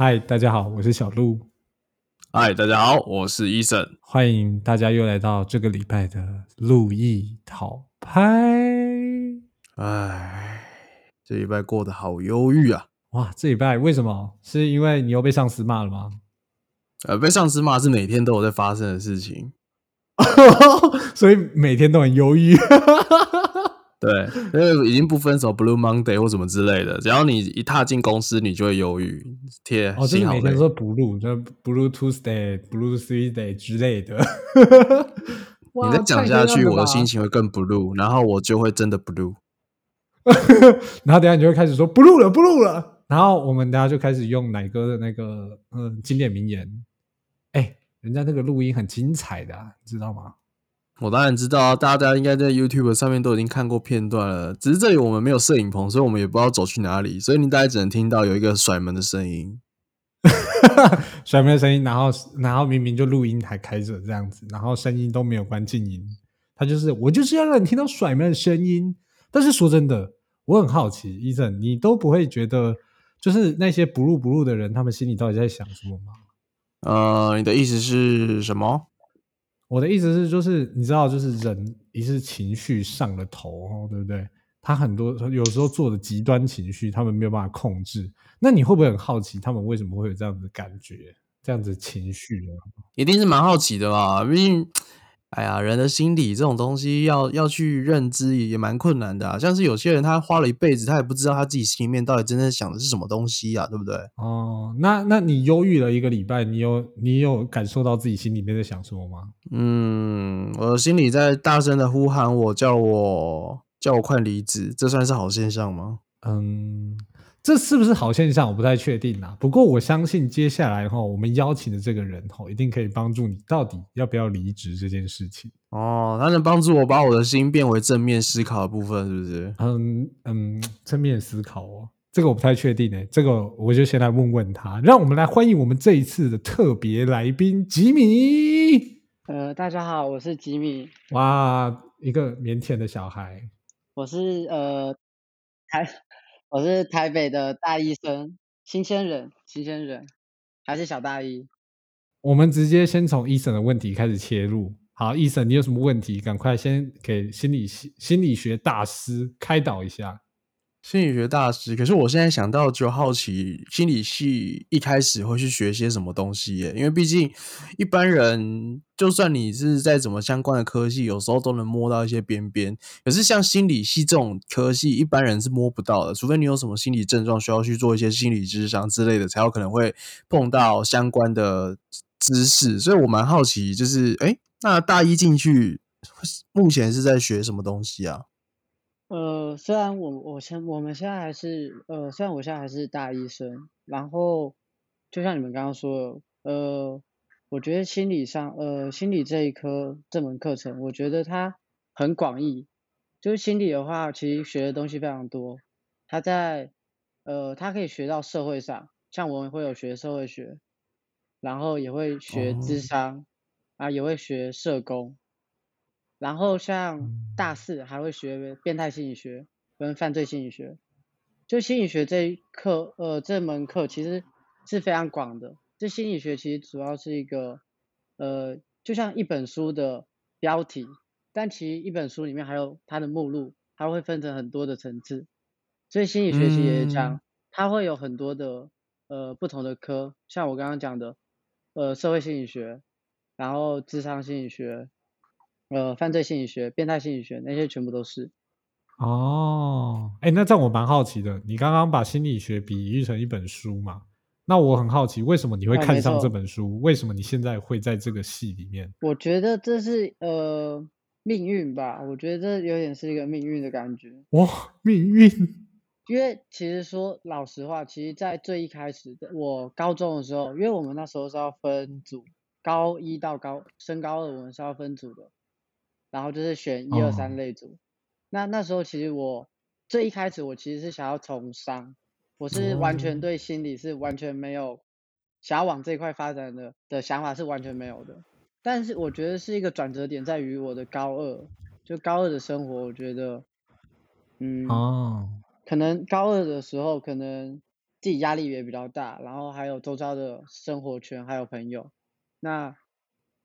嗨，大家好，我是小鹿，嗨，大家好，我是医生。欢迎大家又来到这个礼拜的路易讨拍。唉，这礼拜过得好忧郁啊！哇，这礼拜为什么？是因为你又被上司骂了吗？呃，被上司骂是每天都有在发生的事情，所以每天都很忧郁。对，因为已经不分什么 Blue Monday 或什么之类的，只要你一踏进公司，你就会忧郁。贴，哦，就好累。每天说 blue，就 blue Tuesday、blue Tuesday 之类的。你再讲下去，我的心情。会更 blue，然后我就会真的 blue。然后等下你就会开始说 blue 了，blue 了。然后我们等一下就开始用奶哥的那个嗯经典名言。哎，人家那个录音很精彩的、啊，你知道吗？我当然知道啊，大家应该在 YouTube 上面都已经看过片段了，只是这里我们没有摄影棚，所以我们也不知道走去哪里，所以你大概只能听到有一个甩门的声音。甩门的声音，然后然后明明就录音还开着这样子，然后声音都没有关静音，他就是我就是要让你听到甩门的声音。但是说真的，我很好奇，医生，你都不会觉得就是那些不录不录的人，他们心里到底在想什么吗？呃，你的意思是什么？我的意思是，就是你知道，就是人一是情绪上了头，对不对？他很多有时候做的极端情绪，他们没有办法控制。那你会不会很好奇，他们为什么会有这样子的感觉，这样子情绪呢？一定是蛮好奇的啦？毕竟，哎呀，人的心理这种东西要要去认知也也蛮困难的啊。像是有些人他花了一辈子，他也不知道他自己心里面到底真正想的是什么东西啊，对不对？哦，那那你忧郁了一个礼拜，你有你有感受到自己心里面在想什么吗？嗯，我的心里在大声的呼喊我，叫我叫我快离职，这算是好现象吗？嗯，这是不是好现象？我不太确定啊。不过我相信接下来哈，我们邀请的这个人哈，一定可以帮助你到底要不要离职这件事情。哦，他能帮助我把我的心变为正面思考的部分，是不是？嗯嗯，正面思考哦，这个我不太确定诶，这个我就先来问问他。让我们来欢迎我们这一次的特别来宾吉米。呃，大家好，我是吉米，哇，一个腼腆的小孩。我是呃台，我是台北的大医生，新鲜人，新鲜人，还是小大一。我们直接先从医生的问题开始切入。好，医生，你有什么问题？赶快先给心理心理学大师开导一下。心理学大师，可是我现在想到就好奇，心理系一开始会去学些什么东西耶？因为毕竟一般人，就算你是在怎么相关的科系，有时候都能摸到一些边边。可是像心理系这种科系，一般人是摸不到的，除非你有什么心理症状需要去做一些心理智商之类的，才有可能会碰到相关的知识。所以我蛮好奇，就是哎，那大一进去，目前是在学什么东西啊？呃，虽然我我现我们现在还是呃，虽然我现在还是大一生，然后就像你们刚刚说的，呃，我觉得心理上呃心理这一科这门课程，我觉得它很广义。就是心理的话，其实学的东西非常多。它在呃，它可以学到社会上，像我们会有学社会学，然后也会学哦智商，啊，也会学社工。然后像大四还会学变态心理学跟犯罪心理学，就心理学这一课，呃，这门课其实是非常广的。这心理学其实主要是一个，呃，就像一本书的标题，但其实一本书里面还有它的目录，它会分成很多的层次。所以心理学其实也是这样，它会有很多的呃不同的科，像我刚刚讲的，呃，社会心理学，然后智商心理学。呃，犯罪心理学、变态心理学那些全部都是。哦，哎，那这样我蛮好奇的。你刚刚把心理学比喻成一本书嘛？那我很好奇，为什么你会看上这本书？为什么你现在会在这个戏里面？我觉得这是呃命运吧，我觉得这有点是一个命运的感觉。哇，命运！因为其实说老实话，其实，在最一开始的我高中的时候，因为我们那时候是要分组，高一到高升高二我们是要分组的，然后就是选一二哦三类组。那那时候其实我最一开始我其实是想要从商，我是完哦全对心理是完全没有想要往这一块发展的的想法是完全没有的。但是我觉得是一个转折点在于我的高二，就高二的生活，我觉得，嗯，哦，可能高二的时候，可能自己压力也比较大，然后还有周遭的生活圈还有朋友，那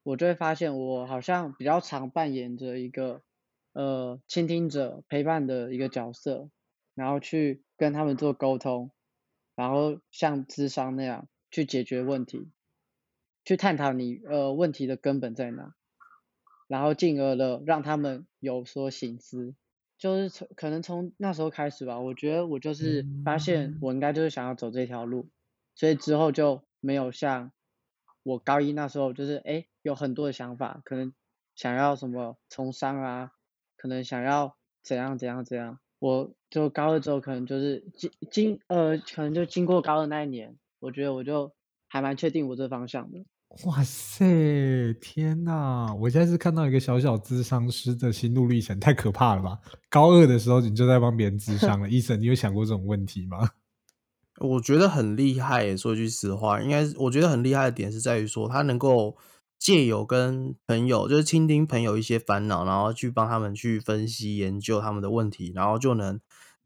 我就会发现我好像比较常扮演着一个呃倾听者陪伴的一个角色，然后去跟他们做沟通，然后像智商那样去解决问题，去探讨你呃问题的根本在哪，然后进而的让他们有所醒思。就是从可能从那时候开始吧，我觉得我就是发现我应该就是想要走这条路，所以之后就没有像我高一那时候就是哎有很多的想法，可能想要什么从商啊，可能想要怎样怎样怎样，我就高二之后可能就是经经呃可能就经过高二那一年，我觉得我就还蛮确定我这方向的。哇塞，天哪！我现在是看到一个小小智商师的心路历程，太可怕了吧？高二的时候你就在帮别人智商了，医生，你有想过这种问题吗？我觉得很厉害，说句实话，应该我觉得很厉害的点是在于说，他能够借由跟朋友，就是倾听朋友一些烦恼，然后去帮他们去分析研究他们的问题，然后就能。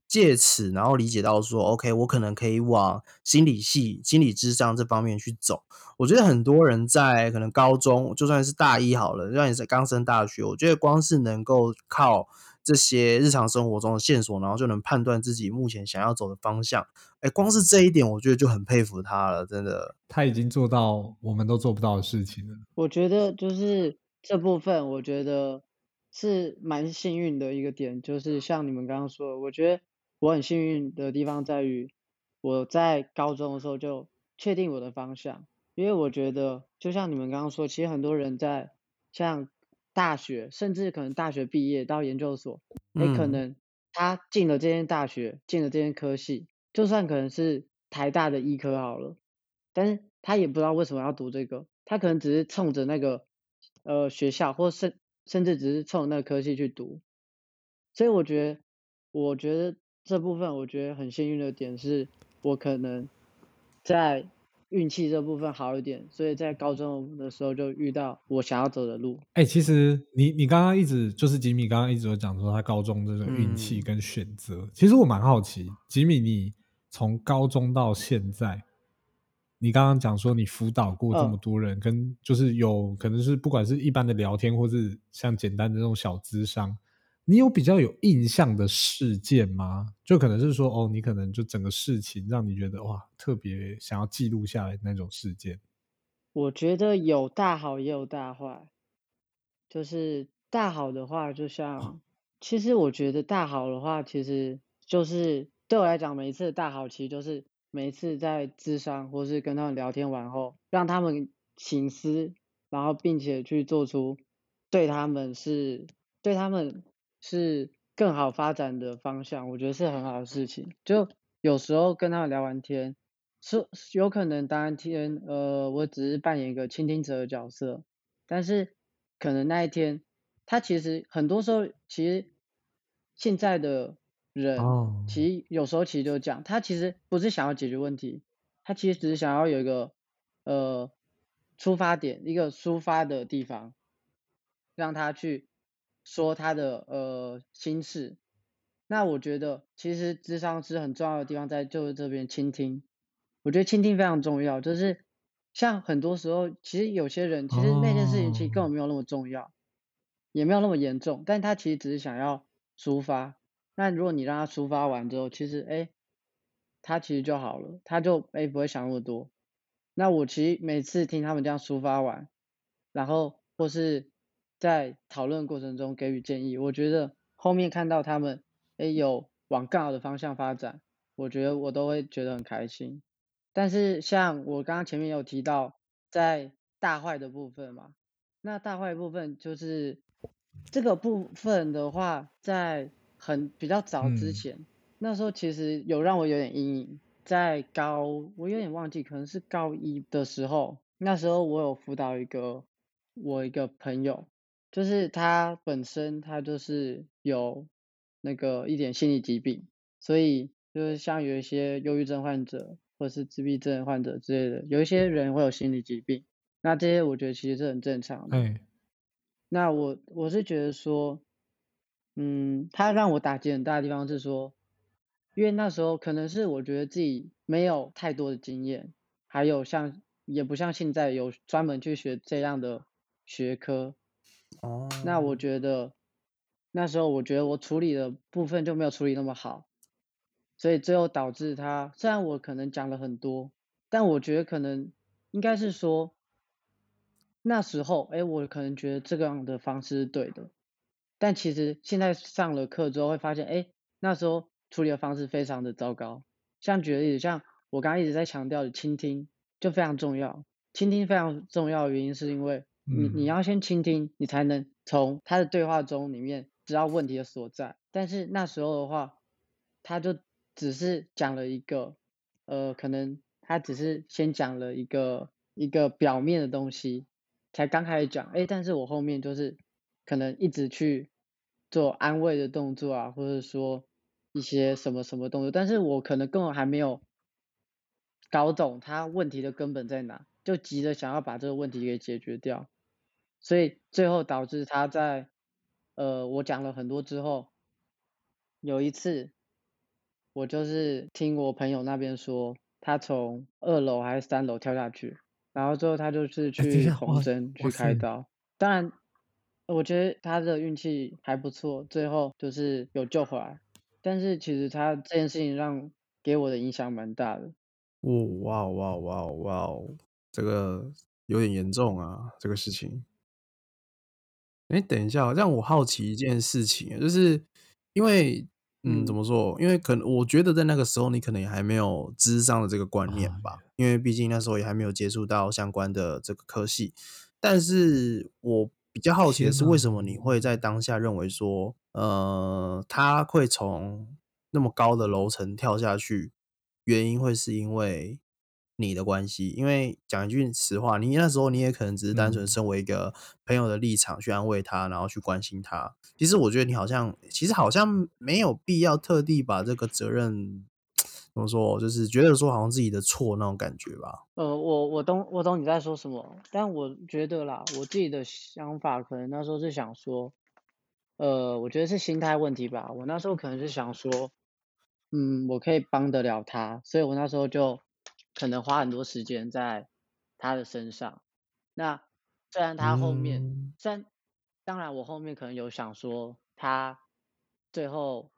借此，然后理解到说，OK，我可能可以往心理系、心理智商这方面去走。我觉得很多人在可能高中，就算是大一好了，让你是刚升大学，我觉得光是能够靠这些日常生活中的线索，然后就能判断自己目前想要走的方向。哎，光是这一点，我觉得就很佩服他了，真的。他已经做到我们都做不到的事情了。我觉得就是这部分，我觉得是蛮幸运的一个点，就是像你们刚刚说，我觉得。我很幸运的地方在于，我在高中的时候就确定我的方向，因为我觉得就像你们刚刚说，其实很多人在像大学，甚至可能大学毕业到研究所，也可能他进了这间大学，进了这间科系，就算可能是台大的医科好了，但是他也不知道为什么要读这个，他可能只是冲着那个呃学校，或甚甚至只是冲那个科系去读，所以我觉得，我觉得。这部分我觉得很幸运的点是，我可能在运气这部分好一点，所以在高中的时候就遇到我想要走的路。哎，其实你你刚刚一直就是吉米刚刚一直有讲说他高中这种运气跟选择，其实我蛮好奇，吉米你从高中到现在，你刚刚讲说你辅导过这么多人，跟就是有可能是不管是一般的聊天，或是像简单的那种小智商。你有比较有印象的事件吗？就可能是说，哦，你可能就整个事情让你觉得哇，特别想要记录下来那种事件。我觉得有大好也有大坏，就是大好的话，就像，其实我觉得大好的话，其实就是对我来讲，每一次的大好，其实就是每一次在智商或是跟他们聊天完后，让他们醒思，然后并且去做出对他们是对他们。是更好发展的方向，我觉得是很好的事情。就有时候跟他们聊完天，是有可能当天呃，我只是扮演一个倾听者的角色，但是可能那一天他其实很多时候其实现在的人，其实有时候其实就讲，他其实不是想要解决问题，他其实只是想要有一个呃出发点，一个抒发的地方，让他去。说他的呃心事，那我觉得其实智商是很重要的地方在就是这边倾听，我觉得倾听非常重要，就是像很多时候其实有些人其实那件事情其实根本没有那么重要，也没有那么严重，但他其实只是想要抒发，那如果你让他抒发完之后，其实哎他其实就好了，他就哎不会想那么多。那我其实每次听他们这样抒发完，然后或是。在讨论过程中给予建议，我觉得后面看到他们诶有往更好的方向发展，我觉得我都会觉得很开心。但是像我刚刚前面有提到，在大坏的部分嘛，那大坏部分就是这个部分的话，在很比较早之前，那时候其实有让我有点阴影。在高我有点忘记，可能是高一的时候，那时候我有辅导一个我一个朋友。就是他本身，他就是有那个一点心理疾病，所以就是像有一些忧郁症患者或者是自闭症患者之类的，有一些人会有心理疾病，那这些我觉得其实是很正常的。那我我是觉得说，嗯，他让我打击很大的地方是说，因为那时候可能是我觉得自己没有太多的经验，还有像也不像现在有专门去学这样的学科。哦，那我觉得那时候我觉得我处理的部分就没有处理那么好，所以最后导致他虽然我可能讲了很多，但我觉得可能应该是说那时候，哎，我可能觉得这个样的方式是对的，但其实现在上了课之后会发现，哎，那时候处理的方式非常的糟糕。像举个例子，像我刚刚一直在强调的倾听就非常重要，倾听非常重要的原因是因为。你你要先倾听，你才能从他的对话中里面知道问题的所在。但是那时候的话，他就只是讲了一个，呃，可能他只是先讲了一个一个表面的东西，才刚开始讲，哎，但是我后面就是可能一直去做安慰的动作啊，或者说一些什么什么动作，但是我可能根本还没有搞懂他问题的根本在哪，就急着想要把这个问题给解决掉。所以最后导致他在，呃，我讲了很多之后，有一次，我就是听我朋友那边说，他从二楼还是三楼跳下去，然后最后他就是去红针去开刀。当然，我觉得他的运气还不错，最后就是有救回来。但是其实他这件事情让给我的影响蛮大的。哦，哇哇哇哇，这个有点严重啊，这个事情。哎，等一下，让我好奇一件事情，就是因为，嗯，怎么说？因为可能我觉得在那个时候，你可能也还没有智商的这个观念吧，因为毕竟那时候也还没有接触到相关的这个科系。但是我比较好奇的是，为什么你会在当下认为说，呃，他会从那么高的楼层跳下去？原因会是因为？你的关系，因为讲一句实话，你那时候你也可能只是单纯身为一个朋友的立场去安慰他，然后去关心他。其实我觉得你好像，其实好像没有必要特地把这个责任怎么说，就是觉得说好像自己的错那种感觉吧。呃，我我懂我懂你在说什么，但我觉得啦，我自己的想法可能那时候是想说，呃，我觉得是心态问题吧。我那时候可能是想说，嗯，我可以帮得了他，所以我那时候就。可能花很多时间在他的身上。那虽然他后面，虽然当然我后面可能有想说他最后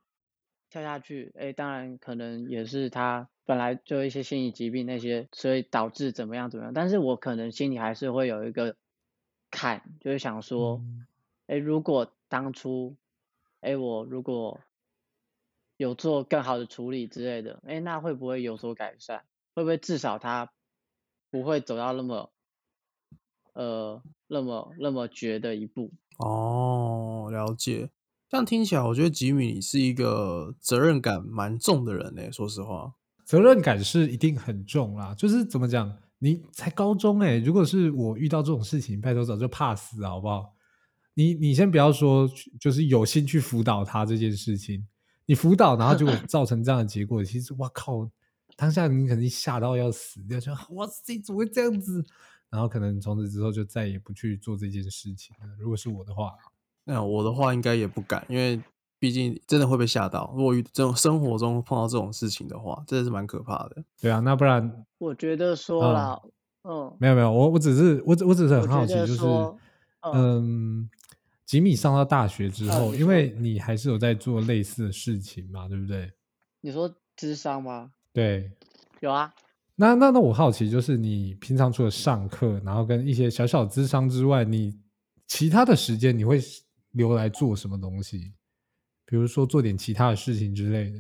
跳下去，哎，当然可能也是他本来就一些心理疾病那些，所以导致怎么样怎么样。但是我可能心里还是会有一个坎，就是想说，哎，如果当初，哎，我如果有做更好的处理之类的，哎，那会不会有所改善？会不会至少他不会走到那么呃那么那么绝的一步？哦，了解。这样听起来，我觉得吉米你是一个责任感蛮重的人呢。说实话，责任感是一定很重啦。就是怎么讲，你才高中哎，如果是我遇到这种事情，拜托早就怕死，好不好？你你先不要说，就是有心去辅导他这件事情，你辅导然后结果造成这样的结果，其实我靠。当下你肯定吓到要死掉，就哇塞，怎么会这样子？然后可能从此之后就再也不去做这件事情了。如果是我的话，那我的话应该也不敢，因为毕竟真的会被吓到。如果这种生活中碰到这种事情的话，真的是蛮可怕的。对啊，那不然我觉得说了，嗯，没有没有，我我只是我我只是很好奇，就是嗯，吉米上到大学之后，因为你还是有在做类似的事情嘛，对不对？你说智商吗？对，有啊。那那那我好奇，就是你平常除了上课，然后跟一些小小智商之外，你其他的时间你会留来做什么东西？比如说做点其他的事情之类的。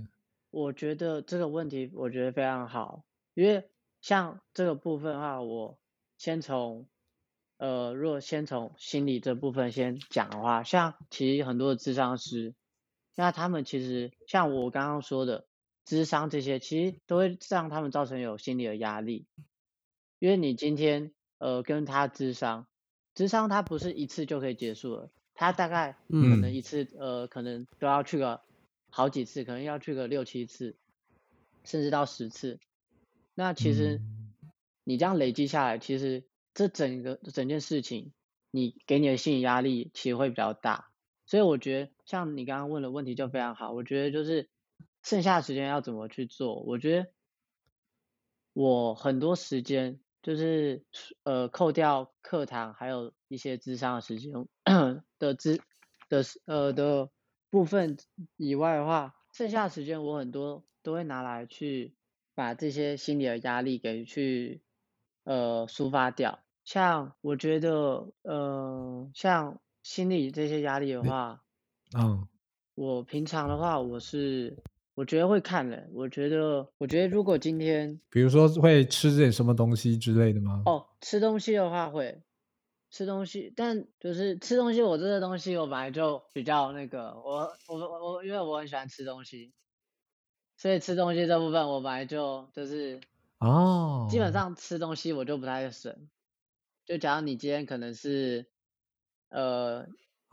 我觉得这个问题我觉得非常好，因为像这个部分的话，我先从呃，如果先从心理这部分先讲的话，像其实很多的智商师，那他们其实像我刚刚说的。智商这些其实都会让他们造成有心理的压力，因为你今天呃跟他智商，智商他不是一次就可以结束了，他大概可能一次呃可能都要去个好几次，可能要去个六七次，甚至到十次。那其实你这样累积下来，其实这整个整件事情，你给你的心理压力其实会比较大。所以我觉得像你刚刚问的问题就非常好，我觉得就是。剩下的时间要怎么去做？我觉得我很多时间就是呃扣掉课堂还有一些智商的时间的智的呃的部分以外的话，剩下的时间我很多都会拿来去把这些心理的压力给去呃抒发掉。像我觉得呃像心理这些压力的话，嗯，我平常的话我是我觉得会看的，我觉得我觉得如果今天比如说会吃点什么东西之类的吗？哦吃东西的话会吃东西，但就是吃东西我这个东西我本来就比较那个，我我我我因为我很喜欢吃东西，所以吃东西这部分我本来就就是哦，基本上吃东西我就不太省。就假如你今天可能是呃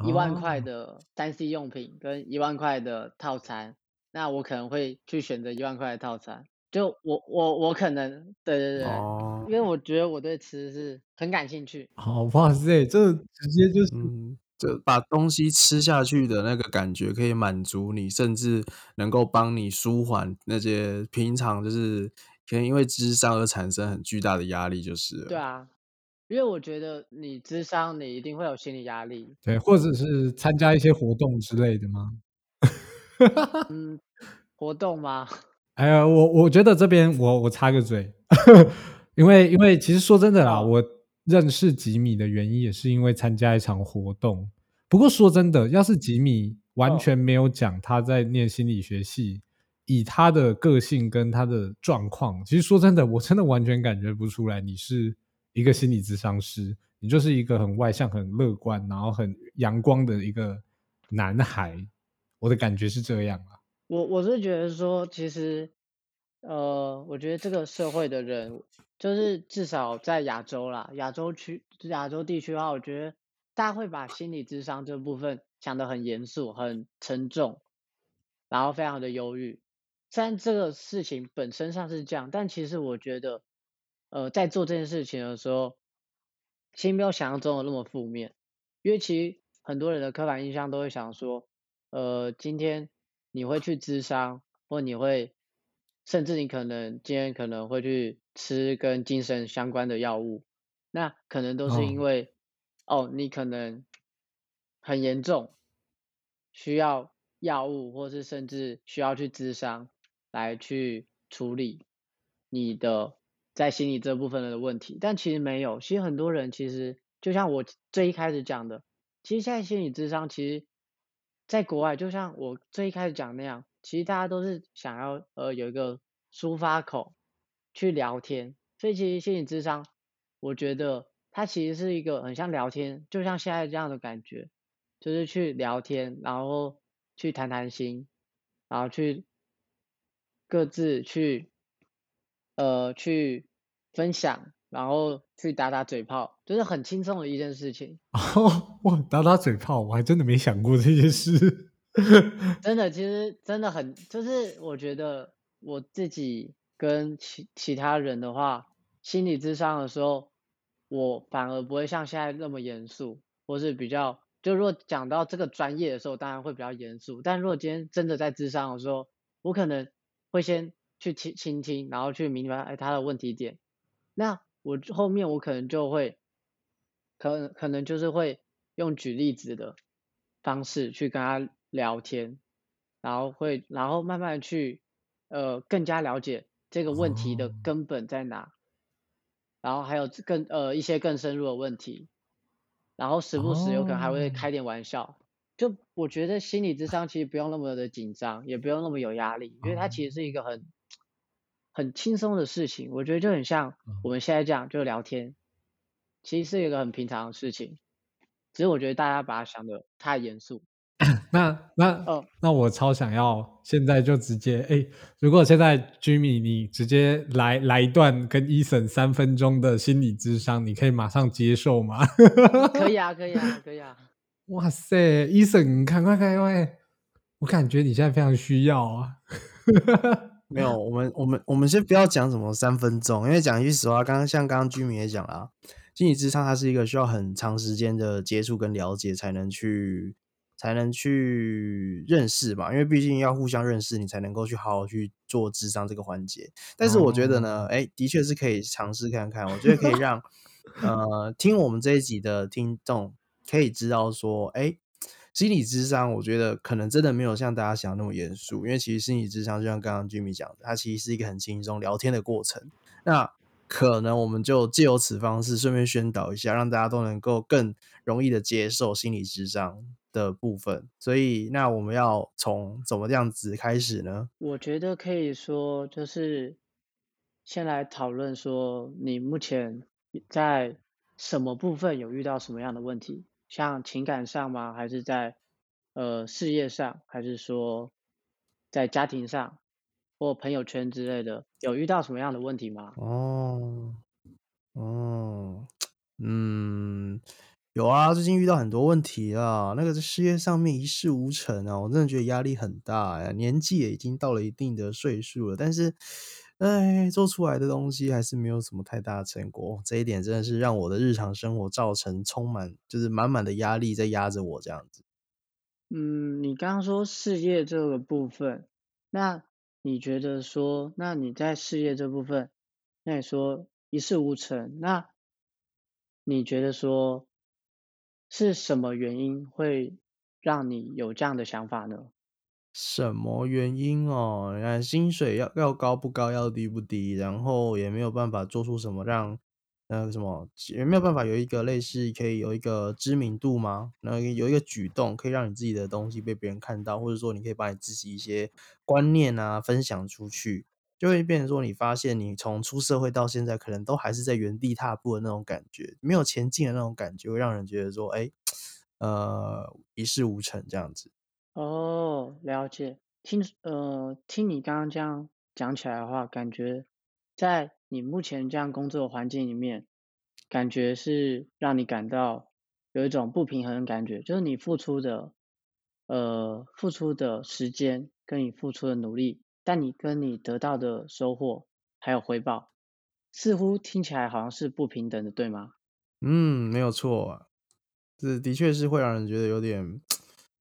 一万块哦的三 C 用品跟一万块的套餐，那我可能会去选择一万块的套餐。就我我我可能对对对，哦因，为我觉得我对吃是很感兴趣。好哇塞，这直接就是嗯，就把东西吃下去的那个感觉可以满足你，甚至能够帮你舒缓那些平常就是可能因为智商而产生很巨大的压力，就是。对啊，因为我觉得你智商你一定会有心理压力，对，或者是参加一些活动之类的吗？嗯，活动吗？哎呀，我我觉得这边我我插个嘴，因为因为其实说真的啦，哦我认识吉米的原因也是因为参加一场活动。不过说真的，要是吉米完哦全没有讲他在念心理学系，以他的个性跟他的状况，其实说真的，我真的完全感觉不出来你是一个心理咨商师，你就是一个很外向、很乐观，然后很阳光的一个男孩。我的感觉是这样啊。我我是觉得说，其实，呃，我觉得这个社会的人，就是至少在亚洲啦，亚洲区、亚洲地区的话，我觉得大家会把心理智商这部分想得很严肃、很沉重，然后非常的忧郁。虽然这个事情本身上是这样，但其实我觉得，呃，在做这件事情的时候，其实没有想象中的那么负面，因为其实很多人的刻板印象都会想说，呃，今天你会去咨商，或你会，甚至你可能今天可能会去吃跟精神相关的药物，那可能都是因哦。为，哦，你可能很严重，需要药物，或是甚至需要去咨商来去处理你的在心理这部分的问题，但其实没有，其实很多人其实就像我最一开始讲的，其实现在心理咨商其实在国外，就像我最一开始讲那样，其实大家都是想要呃有一个抒发口去聊天，所以其实心理智商，我觉得它其实是一个很像聊天，就像现在这样的感觉，就是去聊天，然后去谈谈心，然后去各自去呃去分享，然后去打打嘴炮，就是很轻松的一件事情。哦，哇，打打嘴炮，我还真的没想过这件事。真的，其实真的很，就是我觉得我自己跟其其他人的话，心理智商的时候，我反而不会像现在那么严肃，或是比较，就如果讲到这个专业的时候，当然会比较严肃。但如果今天真的在智商的时候，我可能会先去倾倾听，然后去明白哎他的问题点。那我后面我可能就会，可能可能就是会用举例子的方式去跟他聊天，然后会然后慢慢去呃更加了解这个问题的哦根本在哪，然后还有更呃一些更深入的问题，然后时不时有可能还会哦开点玩笑。就我觉得心理智商其实不用那么的紧张，也不用那么有压力，因为它其实是一个很很轻松的事情。我觉得就很像我们现在这样就聊天，其实是一个很平常的事情。只是我觉得大家把它想的太严肃。那那哦那我超想要现在就直接哎，如果现在 Jimmy 你直接来来一段跟 Eason 三分钟的心理智商，你可以马上接受吗？可以啊，可以啊，可以啊。哇塞，Eason，赶快赶快，我感觉你现在非常需要啊。没有，我们我们我们先不要讲什么三分钟，因为讲一句实话，刚刚像刚刚居民也讲了，心理智商它是一个需要很长时间的接触跟了解才能去才能去认识嘛，因为毕竟要互相认识，你才能够去好好去做智商这个环节。但是我觉得呢，哦哎、的确是可以尝试看看，我觉得可以让 呃听我们这一集的听众可以知道说，哎、心理智商，我觉得可能真的没有像大家想的那么严肃，因为其实心理智商就像刚刚 Jimmy 讲的，它其实是一个很轻松聊天的过程。那可能我们就借由此方式顺便宣导一下，让大家都能够更容易的接受心理智商的部分。所以，那我们要从怎么样子开始呢？我觉得可以说，就是先来讨论说，你目前在什么部分有遇到什么样的问题？像情感上吗？还是在呃事业上？还是说在家庭上或朋友圈之类的，有遇到什么样的问题吗？哦，哦，嗯，有啊，最近遇到很多问题啊，那个在事业上面一事无成啊，我真的觉得压力很大呀。年纪也已经到了一定的岁数了，但是，哎，做出来的东西还是没有什么太大的成果，这一点真的是让我的日常生活造成充满就是满满的压力在压着我这样子。嗯，你刚刚说事业这个部分，那你觉得说，那你在事业这部分，那你说一事无成，那你觉得说是什么原因会让你有这样的想法呢？什么原因哦？你看薪水要要高不高，要低不低，然后也没有办法做出什么让呃什么，也没有办法有一个类似可以有一个知名度吗？那有一个举动可以让你自己的东西被别人看到，或者说你可以把你自己一些观念啊分享出去，就会变成说你发现你从出社会到现在，可能都还是在原地踏步的那种感觉，没有前进的那种感觉，会让人觉得说，哎，呃，一事无成这样子。哦，了解。听呃，听你刚刚这样讲起来的话，感觉在你目前这样工作的环境里面，感觉是让你感到有一种不平衡的感觉，就是你付出的呃付出的时间跟你付出的努力，但你跟你得到的收获还有回报，似乎听起来好像是不平等的，对吗？嗯，没有错，这的确是会让人觉得有点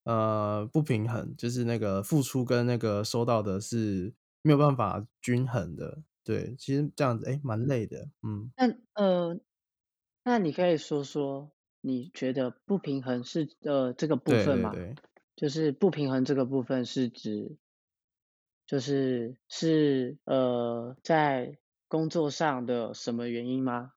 呃不平衡，就是那个付出跟那个收到的是没有办法均衡的。对，其实这样子哎，蛮累的。嗯，那呃，那你可以说说你觉得不平衡是呃这个部对分吗？对对。就是不平衡这个部分是指，就是是呃在工作上的什么原因吗？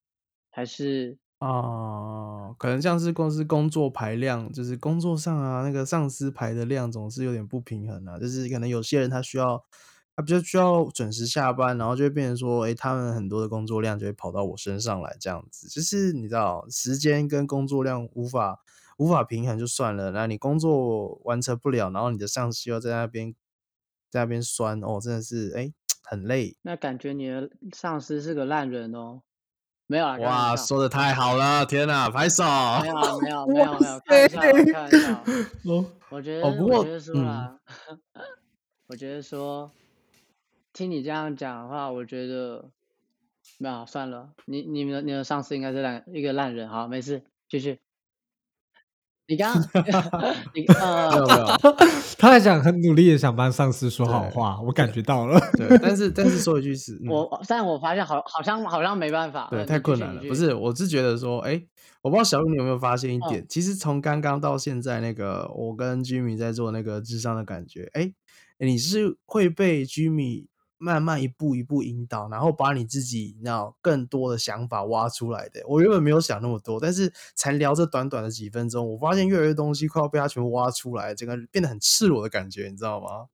还是哦，可能像是公司工作排量，就是工作上啊，那个上司排的量总是有点不平衡啊。就是可能有些人他需要，他比较需要准时下班，然后就会变成说，诶，他们很多的工作量就会跑到我身上来，这样子。就是你知道，时间跟工作量无法无法平衡就算了，那你工作完成不了，然后你的上司又在那边在那边酸，哦，真的是诶，很累。那感觉你的上司是个烂人哦？没有啊，哇，说的太好了，天哪，拍手！没有啊，没有 没有没有，开玩笑，开玩笑。哦我觉哦，不过得我觉得说嗯。我觉得说，听你这样讲的话，我觉得，没有算了，你你们的你的上司应该是烂一个烂人，好，没事，继续。你刚 你没呃有没有，他还想很努力的想帮上司说好对话，我感觉到了。对，但是 但是说一句是，嗯，我，但我发现好好像好像没办法，对，呃，太困难了。不。是，我是觉得说，哎，我不知道小鹿你有没有发现一点，嗯，其实从刚刚到现在，那个我跟 Jimmy 在做那个智商的感觉，哎，你是会被 Jimmy 慢慢一步一步引导，然后把你自己那更多的想法挖出来的。我原本没有想那么多，但是才聊这短短的几分钟，我发现越来越东西快要被他全部挖出来，整个变得很赤裸的感觉，你知道吗？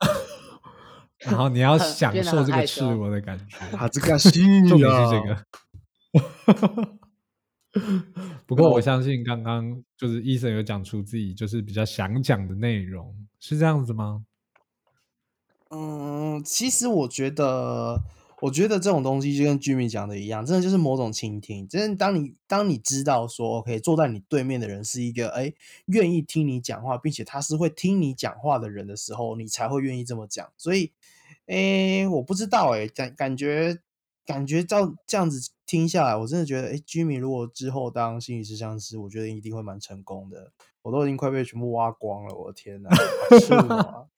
然后你要 享受这个赤。裸的感觉，哈兹卡西重点是这，个。不过我相信刚刚就是医生有讲出自己就是比较想讲的内容，是这样子吗？嗯，其实我觉得，我觉得这种东西就跟 Jimmy 讲的一样，真的就是某种倾听。真的，当你当你知道说，OK，坐在你对面的人是一个哎愿意听你讲话，并且他是会听你讲话的人的时候，你才会愿意这么讲。所以，哎，我不知道哎，感感觉感觉照这样子听下来，我真的觉得，哎，Jimmy 如果之后当心理咨商师，我觉得一定会蛮成功的。我都已经快被全部挖光了，我的天哪！是吗？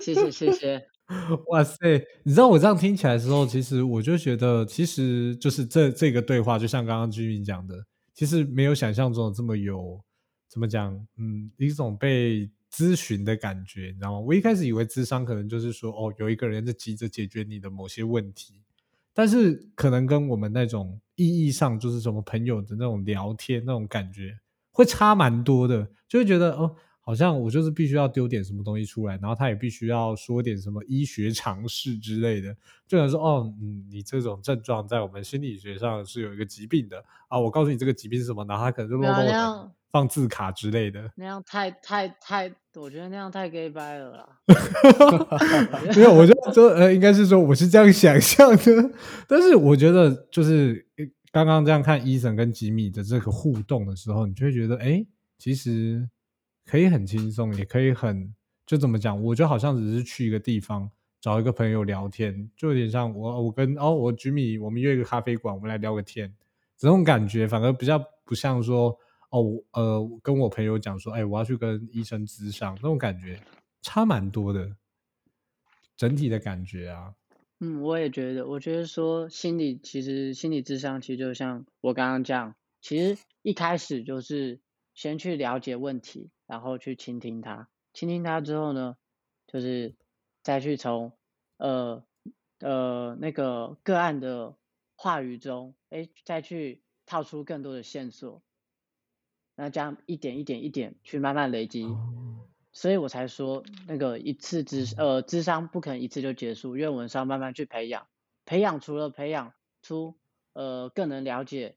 谢 谢谢谢。哇塞，你知道我这样听起来的时候，其实我就觉得，其实就是这这个对话，就像刚刚居民讲的，其实没有想象中的这么有怎么讲，嗯，一种被咨询的感觉，你知道吗？我一开始以为智商可能就是说，哦，有一个人在急着解决你的某些问题。但是可能跟我们那种意义上就是什么朋友的那种聊天那种感觉会差蛮多的，就会觉得哦，好像我就是必须要丢点什么东西出来，然后他也必须要说点什么医学常识之类的，就能说哦，嗯，你这种症状在我们心理学上是有一个疾病的啊，我告诉你这个疾病是什么，然后他可能就啰啰的放字卡之类的，那样太太太。我觉得那样太 gay 掰了啦。没有，我就说，呃，应该是说我是这样想象的。但是我觉得，就是刚刚这样看伊森跟吉米的这个互动的时候，你就会觉得，哎，其实可以很轻松，也可以很就怎么讲？我就好像只是去一个地方找一个朋友聊天，就有点像我我跟哦我吉米，我们约一个咖啡馆，我们来聊个天，这种感觉反而比较不像说。哦，呃，跟我朋友讲说，哎，我要去跟医生咨商，那种感觉差蛮多的，整体的感觉啊。嗯，我也觉得，我觉得说心理其实心理智商其实就像我刚刚讲，其实一开始就是先去了解问题，然后去倾听他，倾听他之后呢，就是再去从呃呃那个个案的话语中，哎，再去套出更多的线索。那这样一点一点一点去慢慢累积，所以我才说那个一次智呃智商不可能一次就结束，因为我们是要慢慢去培养，培养除了培养出呃更能了解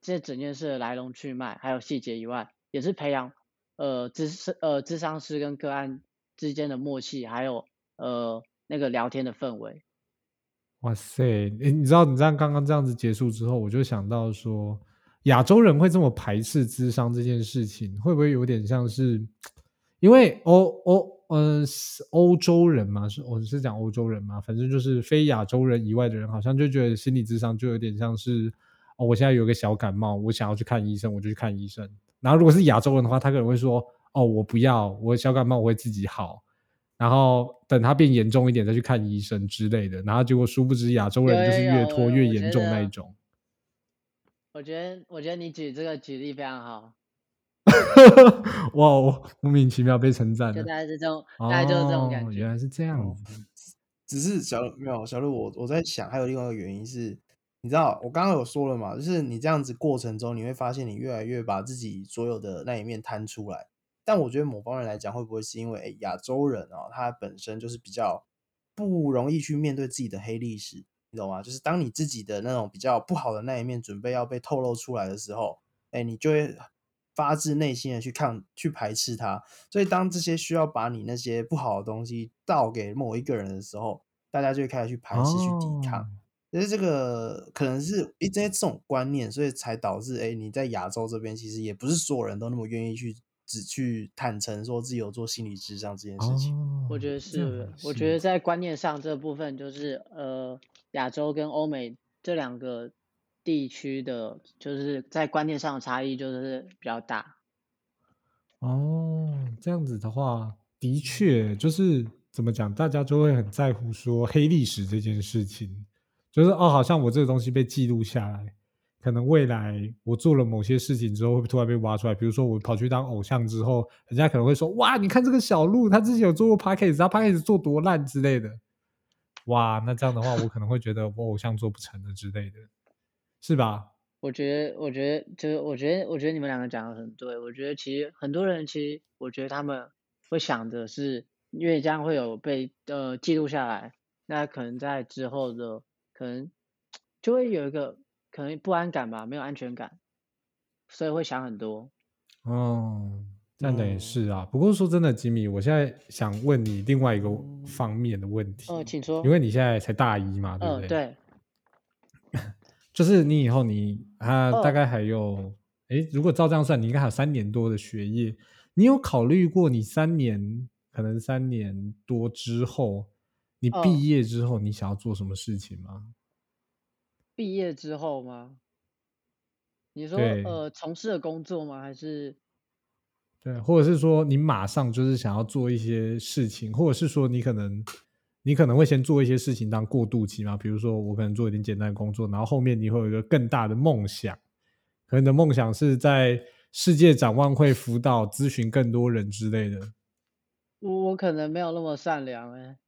这整件事的来龙去脉还有细节以外，也是培养呃智呃智商师跟个案之间的默契，还有呃那个聊天的氛围。哇塞，诶，你知道你这样刚刚这样子结束之后，我就想到说。亚洲人会这么排斥智商这件事情，会不会有点像是因为欧欧嗯欧洲人嘛？是我是讲欧洲人嘛？反正就是非亚洲人以外的人，好像就觉得心理智商就有点像是哦，我现在有个小感冒，我想要去看医生，我就去看医生。然后如果是亚洲人的话，他可能会说哦，我不要，我小感冒我会自己好，然后等他变严重一点再去看医生之类的。然后结果殊不知亚洲人就是越拖越严重那一种。我觉得，我觉得你举这个举例非常好。哇，莫名其妙被称赞就大概是这种，大概就是这种感觉。原来是这样。只是小没有小鹿，我我在想，还有另外一个原因是，你知道，我刚刚有说了嘛，就是你这样子过程中，你会发现你越来越把自己所有的那一面摊出来。但我觉得某方面来讲，会不会是因为亚洲人啊，他本身就是比较不容易去面对自己的黑历史。你懂吗？就是当你自己的那种比较不好的那一面准备要被透露出来的时候，哎，你就会发自内心的去看、去排斥它。所以当这些需要把你那些不好的东西倒给某一个人的时候，大家就会开始去排斥、去抵抗。其实这个可能是一些这种观念，所以才导致哎，你在亚洲这边其实也不是所有人都那么愿意去。只去坦诚说自己有做心理智商这件事情，我觉得是，我觉得在观念上这部分就是呃，亚洲跟欧美这两个地区的，就是在观念上的差异就是比较大。哦，这样子的话，的确就是怎么讲，大家就会很在乎说黑历史这件事情，就是哦，好像我这个东西被记录下来。可能未来我做了某些事情之后，会突然被挖出来。比如说我跑去当偶像之后，人家可能会说：“哇，你看这个小鹿，他之前有做过 p a c k a g e 他 p a c k a g e 做多烂之类的。”哇，那这样的话，我可能会觉得我偶像做不成的之类的，是吧？我觉得，我觉得，就是我觉得，我觉得你们两个讲的很对。我觉得其实很多人，其实我觉得他们会想的是，因为这样会有被呃记录下来，那可能在之后的可能就会有一个。可能不安感吧，没有安全感，所以会想很多。哦，这样的也是啊。不过说真的，吉米，我现在想问你另外一个方面的问题。哦，请说。因为你现在才大一嘛，对不对？对。就是你以后你啊，大概还有，哎，如果照这样算，你应该还有三年多的学业。你有考虑过，你三年可能三年多之后，你毕业之后，你想要做什么事情吗？毕业之后吗？你说对呃从事的工作吗？还是对，或者是说你马上就是想要做一些事情，或者是说你可能你可能会先做一些事情当过渡期嘛，比如说我可能做一点简单的工作，然后后面你会有一个更大的梦想，可能你的梦想是在世界展望会辅导咨询更多人之类的。我我可能没有那么善良哎、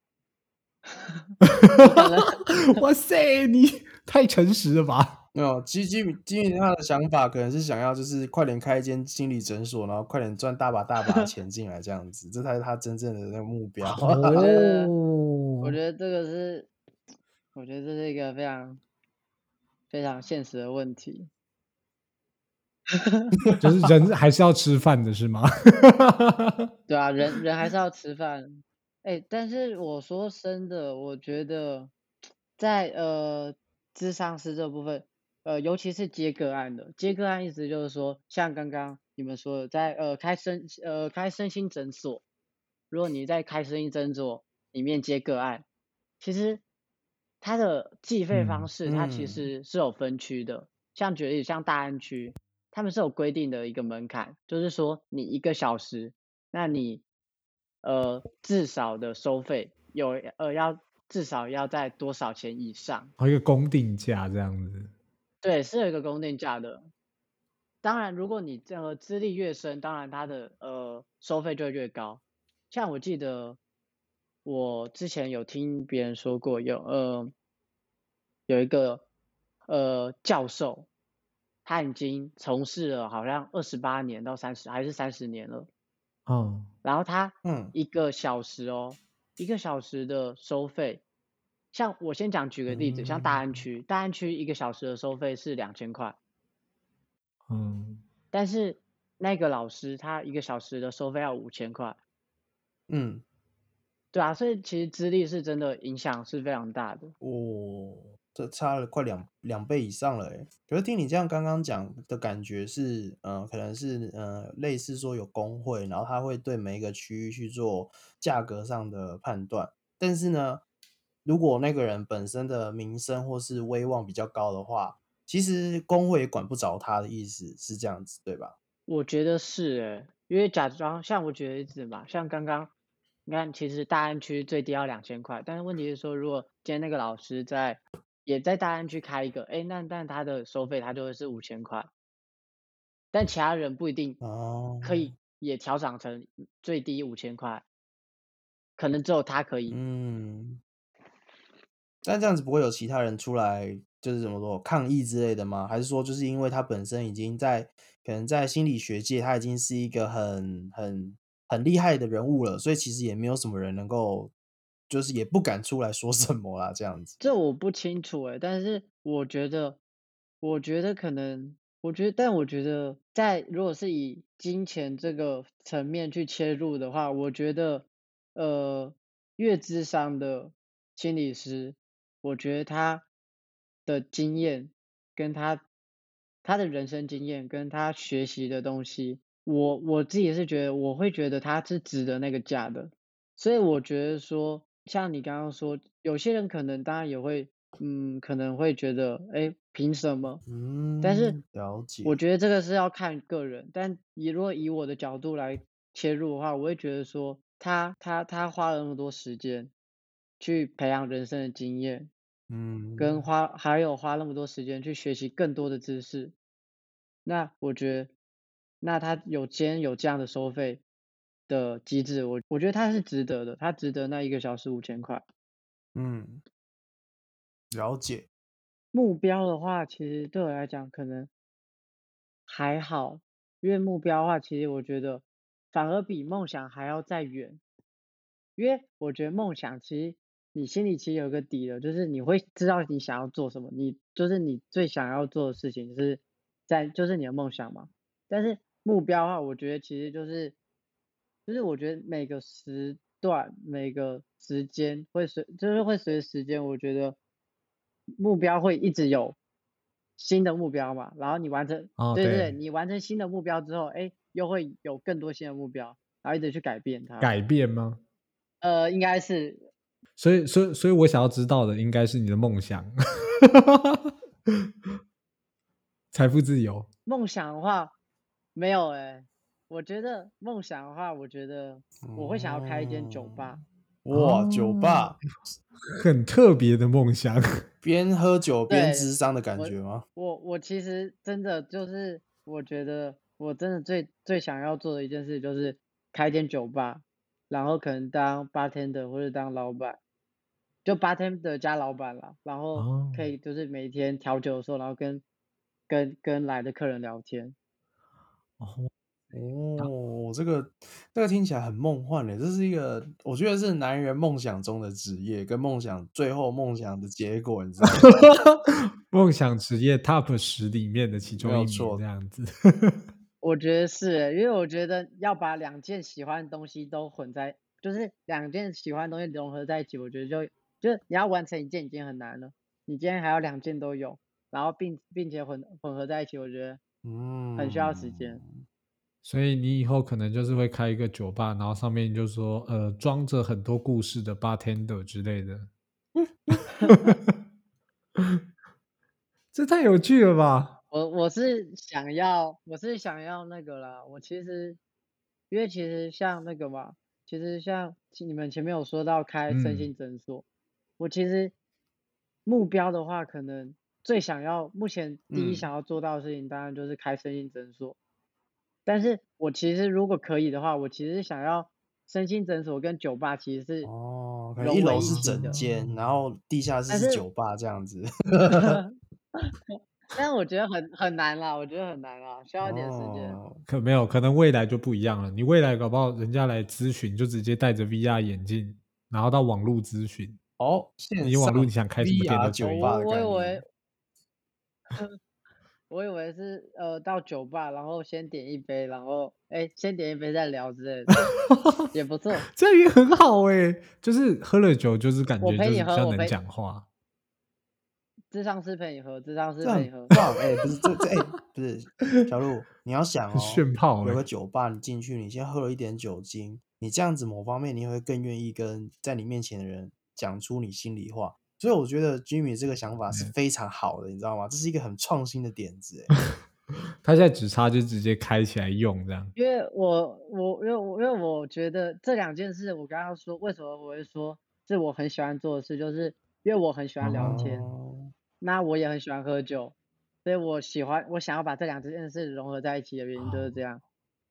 哇塞，你太诚实了吧？没有基基基米他的想法可能是想要就是快点开一间心理诊所，然后快点赚大把大把的钱进来这样子，这才是他真正的那个目标。得哦，我觉得这个是，我觉得这是一个非常非常现实的问题。就是人还是要吃饭的，是吗？对啊，人人还是要吃饭。哎，但是我说真的，我觉得在呃智商师这部分，呃，尤其是接个案的，接个案意思就是说，像刚刚你们说的，在呃开身呃开身心诊所，如果你在开身心诊所里面接个案，其实它的计费嗯方式，它其嗯实是有分区的。像举例，像大安区，他们是有规定的一个门槛，就是说你一个小时，那你呃至少的收费有呃要至少要在多少钱以上？还有一个公定价这样子。对，是有一个公定价的。当然，如果你这个资历越深，当然它的呃收费就会越高。像我记得我之前有听别人说过，有呃有一个呃教授，他已经从事了好像二十八年到三十还是三十年了，嗯，然后他嗯。一个小时哦，一个小时的收费，像我先讲举个例子，像大安区，大安区一个小时的收费是两千块，嗯，但是那个老师他一个小时的收费要五千块，嗯，对啊，所以其实资历是真的影响是非常大的。哦，这差了快两两倍以上了诶。可是听你这样刚刚讲的感觉是，呃，可能是呃类似说有工会，然后他会对每一个区域去做价格上的判断。但是呢，如果那个人本身的名声或是威望比较高的话，其实工会也管不着他的意思是这样子，对吧？我觉得是诶，因为假装像我举的例子嘛，像刚刚你看，其实大安区最低要两千块，但是问题是说，如果今天那个老师在也在大安区开一个，哎，那但他的收费他就会是五千块，但其他人不一定哦，可以也调整成最低五千块，可能只有他可以。嗯，但这样子不会有其他人出来，就是怎么说抗议之类的吗？还是说，就是因为他本身已经在可能在心理学界，他已经是一个很很很厉害的人物了，所以其实也没有什么人能够，就是也不敢出来说什么啦，这样子。这我不清楚诶，但是我觉得，我觉得可能，我觉得，但我觉得在如果是以金钱这个层面去切入的话，我觉得，呃，越智商的心理师，我觉得他的经验跟他他的人生经验跟他学习的东西，我我自己是觉得我会觉得他是值得那个价的。所以我觉得说，像你刚刚说，有些人可能当然也会，嗯，可能会觉得，哎，凭什么？嗯，但是了解，我觉得这个是要看个人，但你如果以我的角度来切入的话，我会觉得说，他他他花了那么多时间去培养人生的经验，嗯，跟花还有花那么多时间去学习更多的知识，那我觉得，那他有今天有这样的收费的机制，我我觉得他是值得的，他值得那一个小时五千块。嗯，了解，目标的话，其实对我来讲可能还好，因为目标的话，其实我觉得反而比梦想还要再远，因为我觉得梦想其实你心里其实有个底的，就是你会知道你想要做什么，你就是你最想要做的事情是在就是你的梦想嘛。但是目标的话，我觉得其实就是就是我觉得每个时段每个时间会随就是会随着时间，我觉得目标会一直有新的目标嘛，然后你完成，哦对对对你完成新的目标之后，哎，又会有更多新的目标，然后一直去改变它。改变吗？呃，应该是所以，所以，所以我想要知道的应该是你的梦想。财富自由。梦想的话，没有哎、我觉得梦想的话，我觉得我会想要开一间酒吧。哇，酒吧很特别的梦想。边喝酒边对智商的感我觉吗？我我其实真的就是，我觉得我真的最最想要做的一件事就是开间酒吧，然后可能当 bartender 或者当老板，就 bartender 加老板啦，然后哦可以就是每天调酒的时候，然后跟跟跟来的客人聊天。哦，哦，这个这个听起来很梦幻嘞，这是一个我觉得是男人梦想中的职业，跟梦想最后梦想的结果，你知道吗？梦想职业 Top 十里面的其中一名，这样子。我觉得是欸，因为我觉得要把两件喜欢的东西都混在，就是两件喜欢的东西融合在一起，我觉得就就是你要完成一件已经很难了，你今天还要两件都有，然后并并且混混合在一起，我觉得嗯，很需要时间。所以你以后可能就是会开一个酒吧，然后上面就说呃装着很多故事的 bartender 之类的。这太有趣了吧！我我是想要，我是想要那个啦。我其实，因为其实像那个嘛，其实像你们前面有说到开身嗯心诊所，我其实目标的话，可能最想要，目前第一嗯想要做到的事情，当然就是开身心诊所。但是我其实如果可以的话，我其实想要身心诊所跟酒吧其实是哦，可能一一楼是。整间，然后地下室是是酒吧这样子。但我觉得很很难啦，我觉得很难啦，需要一点时间。哦可没有，可能未来就不一样了。你未来搞不好人家来咨询，就直接戴着 VR 眼镜，然后到网络咨询。哦，线你网络你想开什么店 VR 都可以酒吧的我我以为，我以为是呃到酒吧，然后先点一杯，然后哎先点一杯再聊之类的，也不错。这样也很好哎、就是喝了酒，就是感觉就是我陪你比较能喝我陪讲话。智商师陪你喝，智商师这陪你喝。哎、不是这这哎、不是小鹿，你要想哦，炫炮欸有个酒吧，你进去，你先喝了一点酒精，你这样子某方面你会更愿意跟在你面前的人讲出你心里话。所以我觉得 Jimmy 这个想法是非常好的，你知道吗？这是一个很创新的点子哎、他现在只差就直接开起来用这样。因为我我因为我因为我觉得这两件事，我刚刚说为什么我会说是我很喜欢做的事，就是因为我很喜欢聊天。哦那我也很喜欢喝酒，所以我喜欢我想要把这两件事融合在一起的原因就是这样。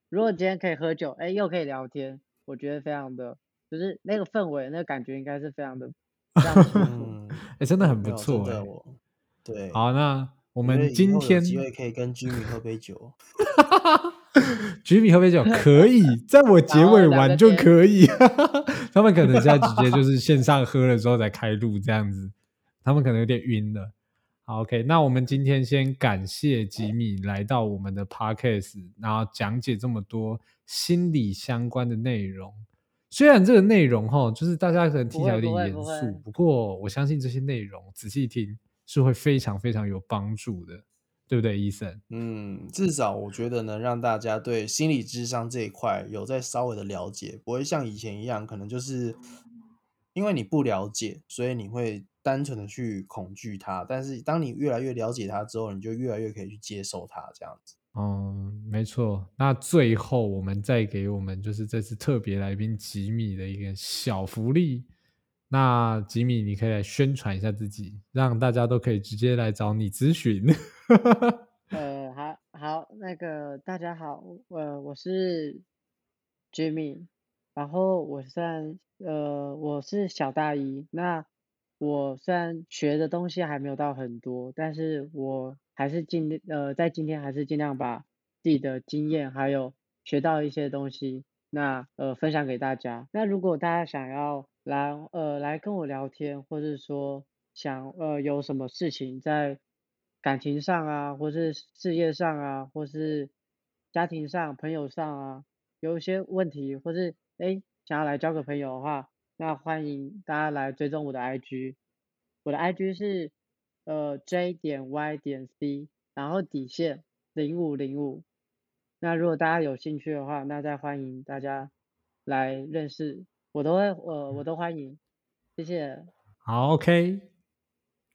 如果今天可以喝酒，哎，又可以聊天，我觉得非常的，就是那个氛围、那个感觉应该是非常的 哎、真的很不错哎、真的我对，好，那我我们今天有机会可以跟 Jimmy 喝杯酒。举米喝杯酒可以，在我结尾完就可以。他们可能现在直接就是线上喝了之后再开录这样子，他们可能有点晕了。好，OK，那我们今天先感谢吉米来到我们的 Podcast，然后讲解这么多心理相关的内容。虽然这个内容哈，就是大家可能听起来有点严肃，不过我相信这些内容仔细听是会非常非常有帮助的，对不对，医生？嗯，至少我觉得能让大家对心理智商这一块有在稍微的了解，不会像以前一样，可能就是因为你不了解，所以你会单纯的去恐惧它。但是当你越来越了解它之后，你就越来越可以去接受它，这样子。嗯，没错。那最后我们再给我们就是这次特别来宾吉米的一个小福利。那吉米，你可以来宣传一下自己，让大家都可以直接来找你咨询。呃，好好，那个大家好，呃，我是 Jimmy，然后我算呃我是小大一，那我虽然学的东西还没有到很多，但是我还是尽呃在今天还是尽量把自己的经验还有学到一些东西，那呃分享给大家。那如果大家想要来呃来跟我聊天，或是说想呃有什么事情在感情上啊，或是事业上啊，或是家庭上、朋友上啊，有一些问题，或是诶想要来交个朋友的话，那欢迎大家来追踪我的 IG，我的 IG 是呃 J 点 Y 点 C，然后底线零五零五。那如果大家有兴趣的话，那再欢迎大家来认识，我都会呃我都欢迎，谢谢。好，OK。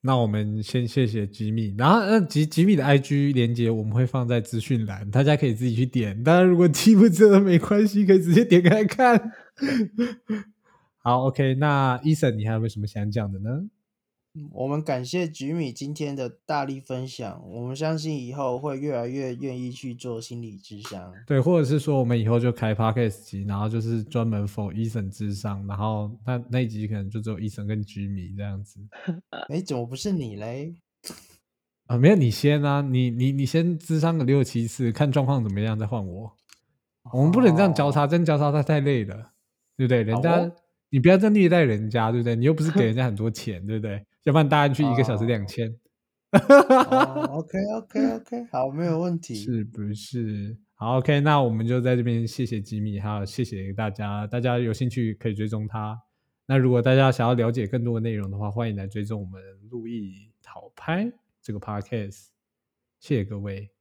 那我们先谢谢吉米，然后那吉吉米的 IG 连接我们会放在资讯栏，大家可以自己去点。当然，如果记不得没关系，可以直接点开看。好，OK，那伊森，你还有没有什么想讲的呢？我们感谢吉米今天的大力分享，我们相信以后会越来越愿意去做心理智商。对，或者是说我们以后就开 podcast 集，然后就是专门 for 医生智商，然后那那一集可能就只有医生跟吉米这样子。哎，怎么不是你嘞？啊，没有你先啊，你你你先智商个六七次，看状况怎么样再换我。我们不能这样交叉，真交叉太太累了，对不对？人家你不要再虐待人家，对不对？你又不是给人家很多钱，对不对？要不然大家去一个小时两千。OK OK OK，好，没有问题，是不是？好 OK，那我们就在这边谢谢吉米，还有谢谢大家。大家有兴趣可以追踪他。那如果大家想要了解更多的内容的话，欢迎来追踪我们路易讨拍这个 Podcast。谢谢各位，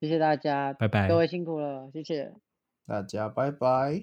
谢谢大家，拜拜，各位辛苦了，谢谢大家，拜拜。